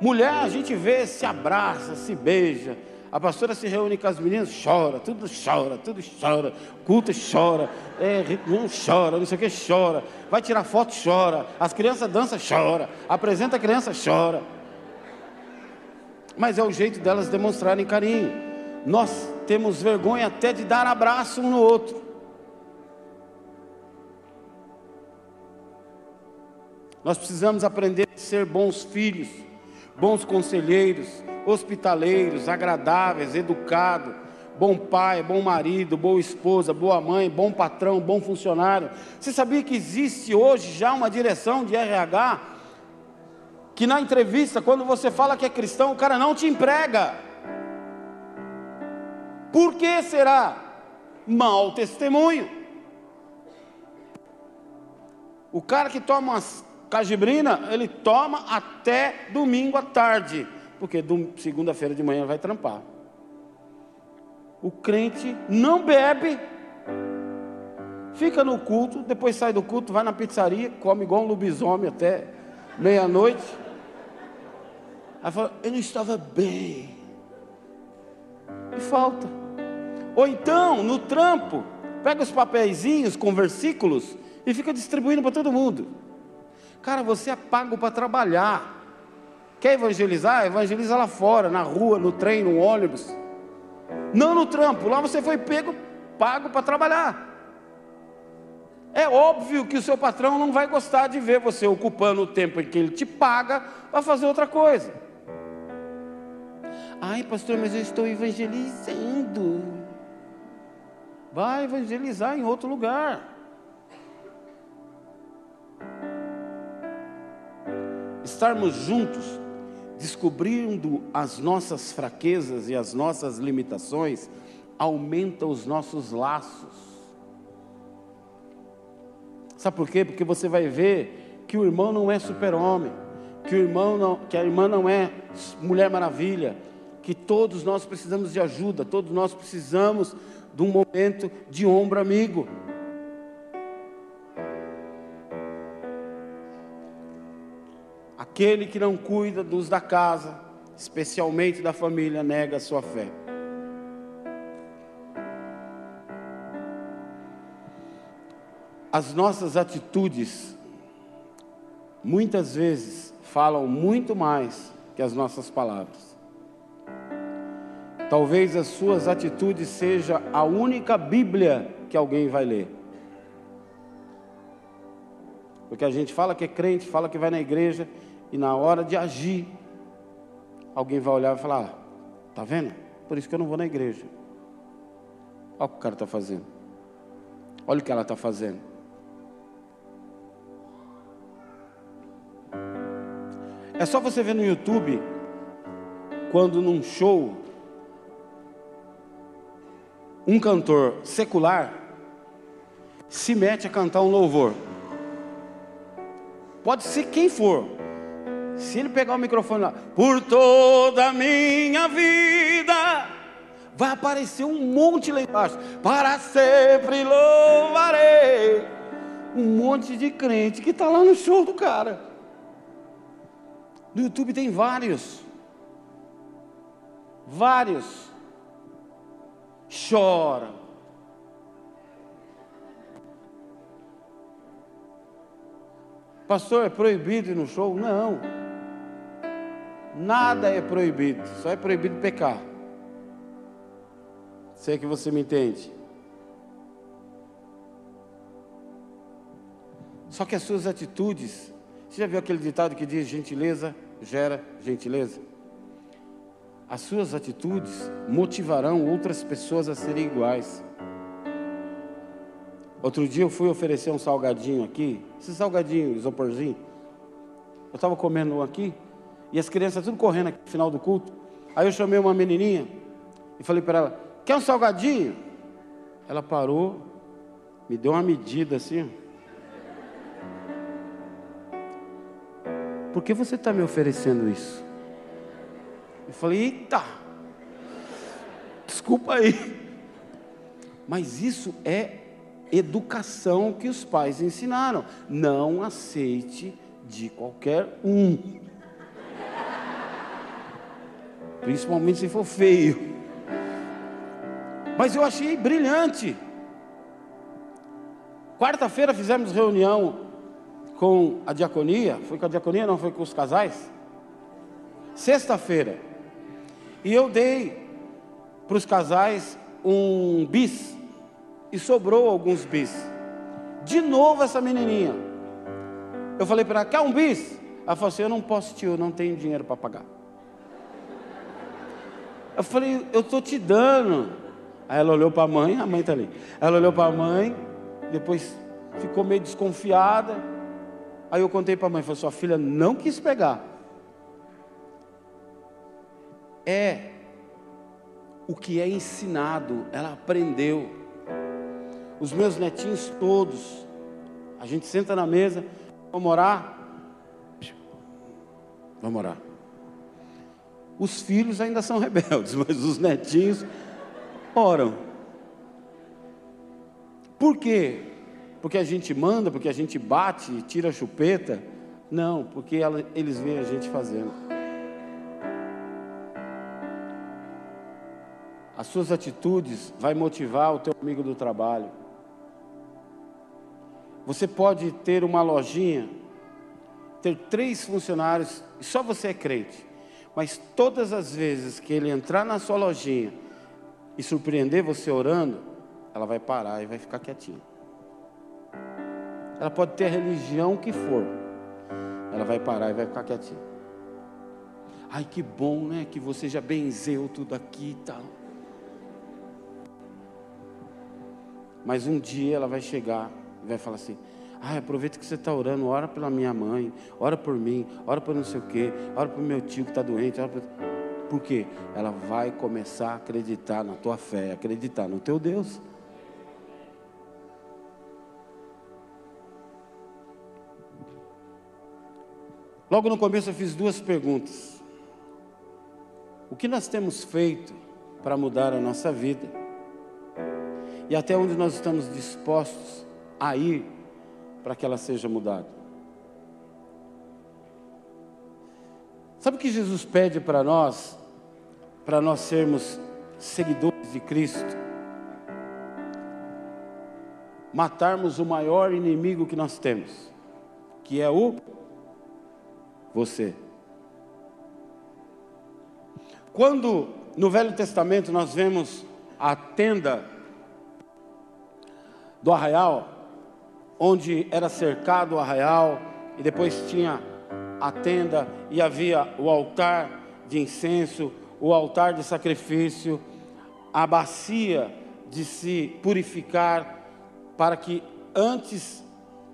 S1: Mulher, a gente vê, se abraça, se beija. A pastora se reúne com as meninas, chora, tudo chora, tudo chora. Culto chora, é, não chora, não sei o que chora. Vai tirar foto, chora. As crianças dançam, chora. Apresenta a criança, chora. Mas é o jeito delas demonstrarem carinho. Nós temos vergonha até de dar abraço um no outro. Nós precisamos aprender a ser bons filhos bons conselheiros, hospitaleiros, agradáveis, educados, bom pai, bom marido, boa esposa, boa mãe, bom patrão, bom funcionário. Você sabia que existe hoje já uma direção de RH que na entrevista, quando você fala que é cristão, o cara não te emprega. Por que será? Mal testemunho. O cara que toma umas Cajibrina, ele toma até domingo à tarde, porque segunda-feira de manhã vai trampar. O crente não bebe, fica no culto, depois sai do culto, vai na pizzaria, come igual um lobisomem até meia-noite. Aí fala, eu não estava bem. E falta. Ou então, no trampo, pega os papeizinhos com versículos e fica distribuindo para todo mundo. Cara, você é pago para trabalhar. Quer evangelizar? Evangeliza lá fora, na rua, no trem, no ônibus. Não no trampo. Lá você foi pego, pago para trabalhar. É óbvio que o seu patrão não vai gostar de ver você ocupando o tempo em que ele te paga para fazer outra coisa. Ai, pastor, mas eu estou evangelizando. Vai evangelizar em outro lugar. estarmos juntos, descobrindo as nossas fraquezas e as nossas limitações, aumenta os nossos laços. Sabe por quê? Porque você vai ver que o irmão não é super-homem, que o irmão que a irmã não é mulher maravilha, que todos nós precisamos de ajuda, todos nós precisamos de um momento de ombro amigo. Aquele que não cuida dos da casa, especialmente da família, nega a sua fé. As nossas atitudes, muitas vezes, falam muito mais que as nossas palavras. Talvez as suas atitudes seja a única Bíblia que alguém vai ler. Porque a gente fala que é crente, fala que vai na igreja, e na hora de agir, alguém vai olhar e falar: ah, Tá vendo? Por isso que eu não vou na igreja. Olha o que o cara está fazendo. Olha o que ela está fazendo. É só você ver no YouTube, quando num show, um cantor secular se mete a cantar um louvor. Pode ser quem for, se ele pegar o microfone lá, por toda a minha vida, vai aparecer um monte lá embaixo. Para sempre louvarei. Um monte de crente que está lá no show do cara. No YouTube tem vários. Vários. Chora. Pastor, é proibido ir no show? Não. Nada é proibido, só é proibido pecar. Sei que você me entende. Só que as suas atitudes, você já viu aquele ditado que diz gentileza gera gentileza? As suas atitudes motivarão outras pessoas a serem iguais. Outro dia eu fui oferecer um salgadinho aqui, esse salgadinho, isoporzinho. Eu estava comendo um aqui, e as crianças tudo correndo aqui no final do culto. Aí eu chamei uma menininha e falei para ela: Quer um salgadinho? Ela parou, me deu uma medida assim. Por que você está me oferecendo isso? Eu falei: Eita, desculpa aí. Mas isso é educação que os pais ensinaram. Não aceite de qualquer um principalmente se for feio. Mas eu achei brilhante. Quarta-feira fizemos reunião com a diaconia. Foi com a diaconia, não foi com os casais? Sexta-feira. E eu dei para os casais um bis. E sobrou alguns bis. De novo essa menininha. Eu falei para ela, quer um bis? Ela falou assim, eu não posso tio, eu não tenho dinheiro para pagar. Eu falei, eu estou te dando. Aí ela olhou para a mãe, a mãe está ali. Ela olhou para a mãe, depois ficou meio desconfiada. Aí eu contei para a mãe, falei, sua filha não quis pegar. É o que é ensinado, ela aprendeu. Os meus netinhos todos, a gente senta na mesa, vamos orar? Vamos orar. Os filhos ainda são rebeldes, mas os netinhos oram. Por quê? Porque a gente manda, porque a gente bate, tira a chupeta? Não, porque ela, eles veem a gente fazendo. As suas atitudes vai motivar o teu amigo do trabalho. Você pode ter uma lojinha, ter três funcionários e só você é crente. Mas todas as vezes que ele entrar na sua lojinha e surpreender você orando, ela vai parar e vai ficar quietinha. Ela pode ter a religião que for, ela vai parar e vai ficar quietinha. Ai, que bom, né? Que você já benzeu tudo aqui e tal. Mas um dia ela vai chegar e vai falar assim: Ai, aproveita que você está orando, ora pela minha mãe, ora por mim, ora por não sei o quê, ora por meu tio que está doente. Ora por... por quê? Ela vai começar a acreditar na tua fé, acreditar no teu Deus. Logo no começo eu fiz duas perguntas. O que nós temos feito para mudar a nossa vida? E até onde nós estamos dispostos a ir para que ela seja mudada. Sabe o que Jesus pede para nós, para nós sermos seguidores de Cristo? Matarmos o maior inimigo que nós temos, que é o você. Quando no Velho Testamento nós vemos a tenda do arraial, onde era cercado o arraial, e depois tinha a tenda, e havia o altar de incenso, o altar de sacrifício, a bacia de se purificar, para que antes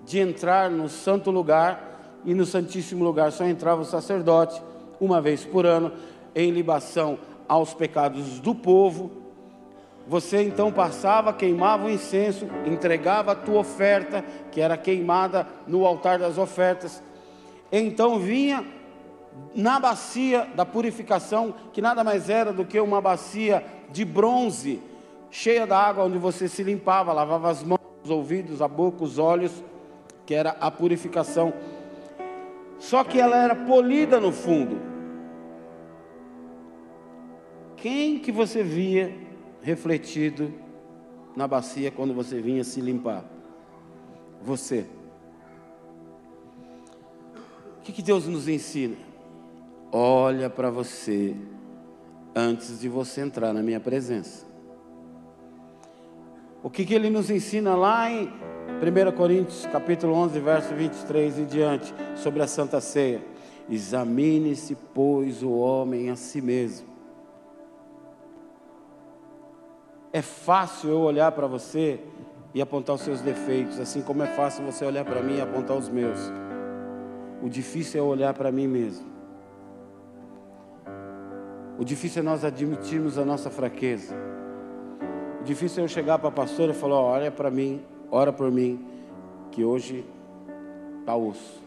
S1: de entrar no santo lugar e no santíssimo lugar só entrava o sacerdote, uma vez por ano, em libação aos pecados do povo você então passava, queimava o incenso, entregava a tua oferta, que era queimada no altar das ofertas. Então vinha na bacia da purificação, que nada mais era do que uma bacia de bronze, cheia da água onde você se limpava, lavava as mãos, os ouvidos, a boca, os olhos, que era a purificação. Só que ela era polida no fundo. Quem que você via refletido na bacia quando você vinha se limpar? Você. O que, que Deus nos ensina? Olha para você antes de você entrar na minha presença. O que, que ele nos ensina lá em 1 Coríntios capítulo 11, verso 23 e diante, sobre a Santa Ceia. Examine-se, pois, o homem a si mesmo. É fácil eu olhar para você e apontar os seus defeitos, assim como é fácil você olhar para mim e apontar os meus. O difícil é olhar para mim mesmo. O difícil é nós admitirmos a nossa fraqueza. O difícil é eu chegar para a pastora e falar: olha para mim, ora por mim, que hoje está osso.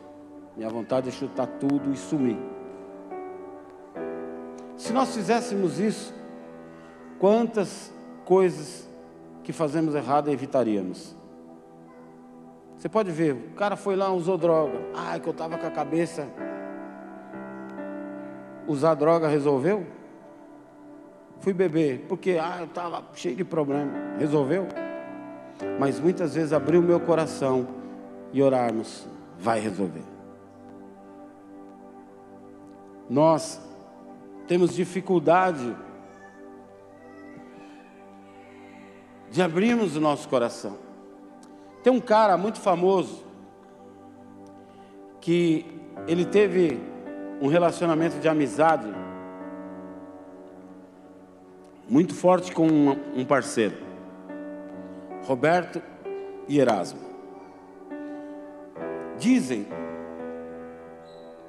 S1: Minha vontade é chutar tudo e sumir. Se nós fizéssemos isso, quantas coisas que fazemos errado evitaríamos? Você pode ver, o cara foi lá, usou droga. Ai, que eu estava com a cabeça. Usar droga resolveu? Fui beber, porque ah, eu estava cheio de problema. Resolveu? mas muitas vezes abrir o meu coração e orarmos vai resolver. Nós temos dificuldade de abrirmos o nosso coração. Tem um cara muito famoso que ele teve um relacionamento de amizade muito forte com um parceiro. Roberto e Erasmo. Dizem,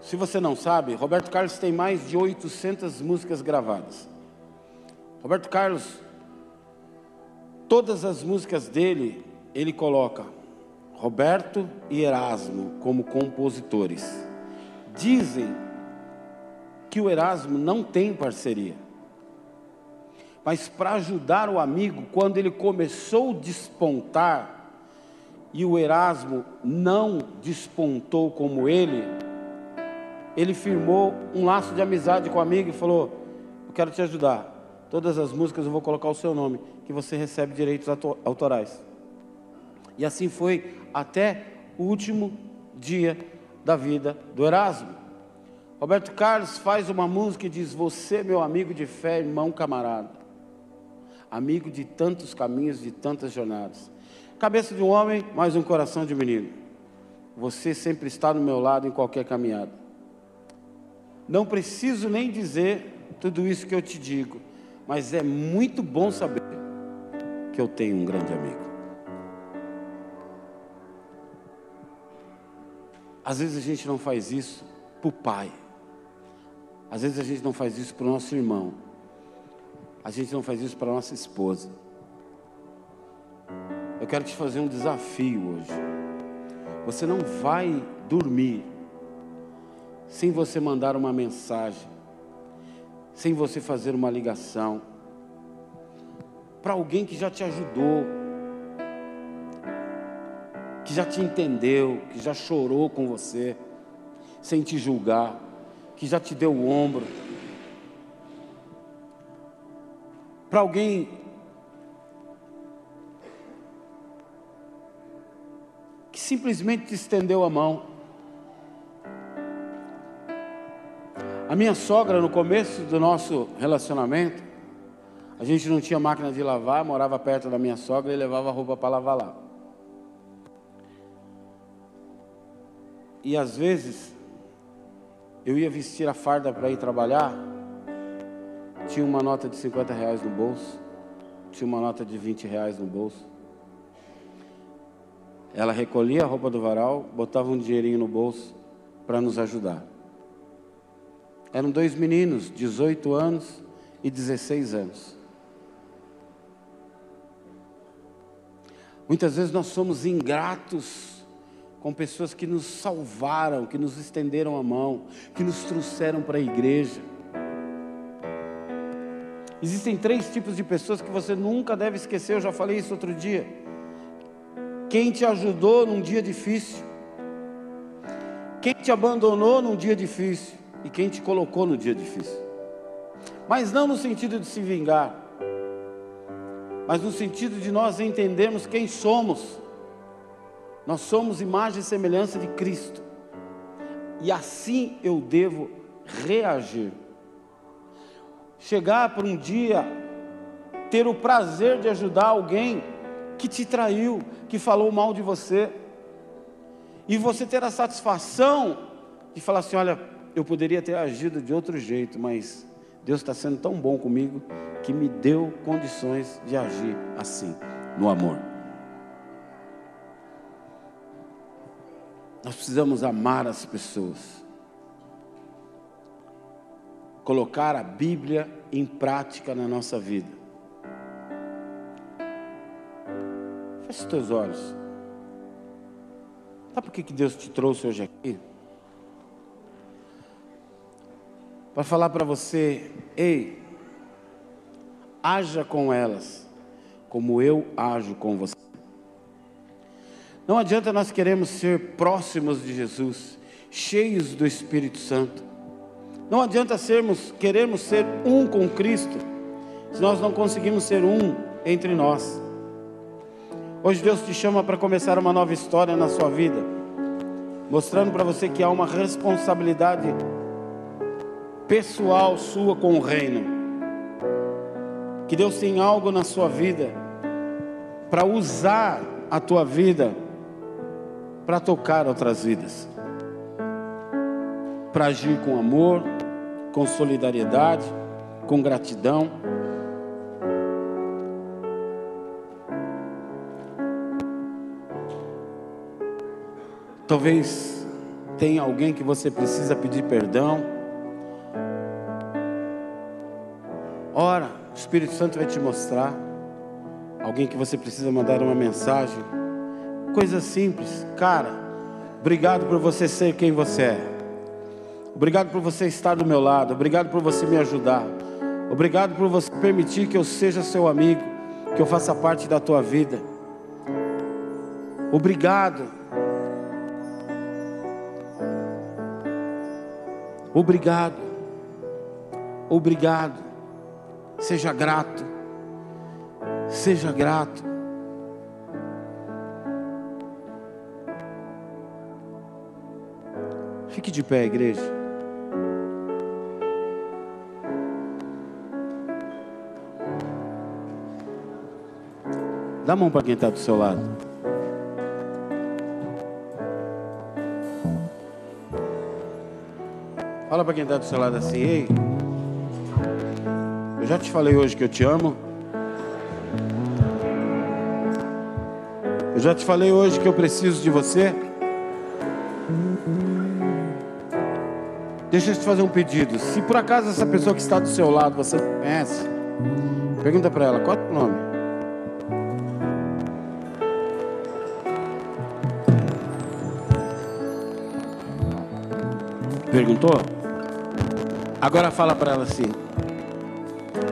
S1: se você não sabe, Roberto Carlos tem mais de 800 músicas gravadas. Roberto Carlos, todas as músicas dele, ele coloca Roberto e Erasmo como compositores. Dizem que o Erasmo não tem parceria mas para ajudar o amigo, quando ele começou a despontar, e o Erasmo não despontou como ele, ele firmou um laço de amizade com o amigo e falou: Eu quero te ajudar. Todas as músicas eu vou colocar o seu nome, que você recebe direitos autorais. E assim foi até o último dia da vida do Erasmo. Roberto Carlos faz uma música e diz: Você, meu amigo de fé, irmão camarada amigo de tantos caminhos, de tantas jornadas. Cabeça de um homem, mas um coração de menino. Você sempre está no meu lado em qualquer caminhada. Não preciso nem dizer tudo isso que eu te digo, mas é muito bom saber que eu tenho um grande amigo. Às vezes a gente não faz isso para o pai. Às vezes a gente não faz isso para o nosso irmão. A gente não faz isso para nossa esposa. Eu quero te fazer um desafio hoje. Você não vai dormir sem você mandar uma mensagem, sem você fazer uma ligação para alguém que já te ajudou, que já te entendeu, que já chorou com você, sem te julgar, que já te deu o ombro para alguém que simplesmente te estendeu a mão. A minha sogra, no começo do nosso relacionamento, a gente não tinha máquina de lavar, morava perto da minha sogra e levava a roupa para lavar lá. E às vezes, eu ia vestir a farda para ir trabalhar, tinha uma nota de 50 reais no bolso, tinha uma nota de 20 reais no bolso. Ela recolhia a roupa do varal, botava um dinheirinho no bolso para nos ajudar. Eram dois meninos, 18 anos e 16 anos. Muitas vezes nós somos ingratos com pessoas que nos salvaram, que nos estenderam a mão, que nos trouxeram para a igreja. Existem três tipos de pessoas que você nunca deve esquecer, eu já falei isso outro dia. Quem te ajudou num dia difícil, quem te abandonou num dia difícil e quem te colocou no dia difícil. Mas não no sentido de se vingar, mas no sentido de nós entendermos quem somos. Nós somos imagem e semelhança de Cristo. E assim eu devo reagir. Chegar por um dia, ter o prazer de ajudar alguém que te traiu, que falou mal de você, e você ter a satisfação de falar assim: olha, eu poderia ter agido de outro jeito, mas Deus está sendo tão bom comigo que me deu condições de agir assim, no amor. Nós precisamos amar as pessoas, colocar a Bíblia em prática na nossa vida. Feche os teus olhos. Sabe por que Deus te trouxe hoje aqui? Para falar para você, ei, haja com elas como eu ajo com você. Não adianta nós queremos ser próximos de Jesus, cheios do Espírito Santo. Não adianta sermos, queremos ser um com Cristo, se nós não conseguimos ser um entre nós. Hoje Deus te chama para começar uma nova história na sua vida, mostrando para você que há uma responsabilidade pessoal sua com o reino. Que Deus tem algo na sua vida para usar a tua vida para tocar outras vidas, para agir com amor, com solidariedade, com gratidão. Talvez tenha alguém que você precisa pedir perdão. Ora, o Espírito Santo vai te mostrar. Alguém que você precisa mandar uma mensagem. Coisa simples. Cara, obrigado por você ser quem você é. Obrigado por você estar do meu lado. Obrigado por você me ajudar. Obrigado por você permitir que eu seja seu amigo, que eu faça parte da tua vida. Obrigado Obrigado. Obrigado. Seja grato. Seja grato. Fique de pé, igreja. Dá a mão para quem está do seu lado. Fala para quem está do seu lado assim, ei. Já te falei hoje que eu te amo. Eu já te falei hoje que eu preciso de você. Deixa eu te fazer um pedido. Se por acaso essa pessoa que está do seu lado você conhece, pergunta para ela: qual é o nome? Perguntou? Agora fala para ela assim: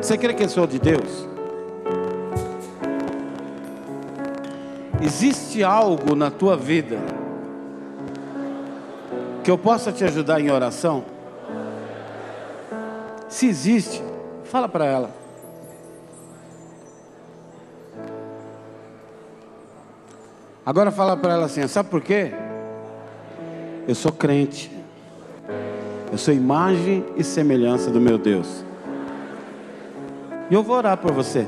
S1: Você crê que eu sou de Deus? Existe algo na tua vida que eu possa te ajudar em oração? Se existe, fala para ela. Agora fala para ela assim: Sabe por quê? Eu sou crente. Eu sou imagem e semelhança do meu Deus. E eu vou orar por você.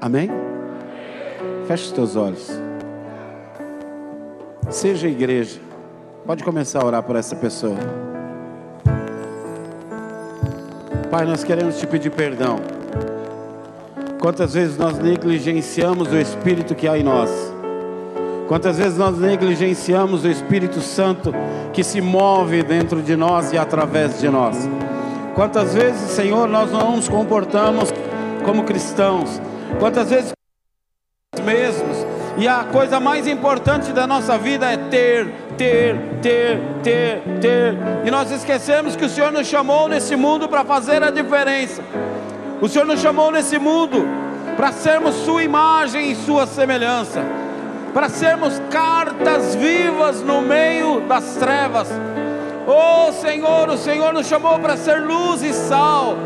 S1: Amém? Feche os teus olhos. Seja igreja. Pode começar a orar por essa pessoa. Pai, nós queremos te pedir perdão. Quantas vezes nós negligenciamos o Espírito que há em nós Quantas vezes nós negligenciamos o Espírito Santo que se move dentro de nós e através de nós? Quantas vezes, Senhor, nós não nos comportamos como cristãos? Quantas vezes mesmos? E a coisa mais importante da nossa vida é ter, ter, ter, ter, ter. E nós esquecemos que o Senhor nos chamou nesse mundo para fazer a diferença. O Senhor nos chamou nesse mundo para sermos Sua imagem e Sua semelhança. para sermos cartas vivas no meio das trevas. Oh Senhor, o Senhor nos chamou para ser luz e sal,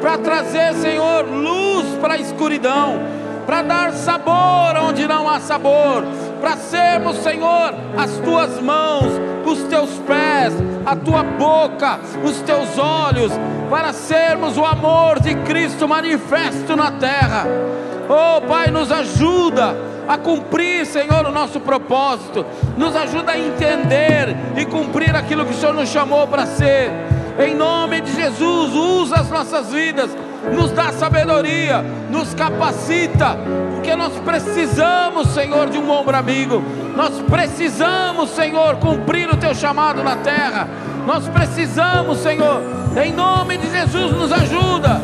S1: para trazer, Senhor, luz para a escuridão, para dar sabor onde não há sabor, para sermos, Senhor, as tuas mãos, os teus pés, a tua boca, os teus olhos, para sermos o amor de Cristo manifesto na terra. Oh Pai, nos ajuda a cumprir, Senhor, o nosso propósito, nos ajuda a entender e cumprir aquilo que o Senhor nos chamou para ser. Em nome de Jesus, usa as nossas vidas, nos dá sabedoria, nos capacita, porque nós precisamos, Senhor, de um ombro amigo. Nós precisamos, Senhor, cumprir o teu chamado na terra. Nós precisamos, Senhor, em nome de Jesus, nos ajuda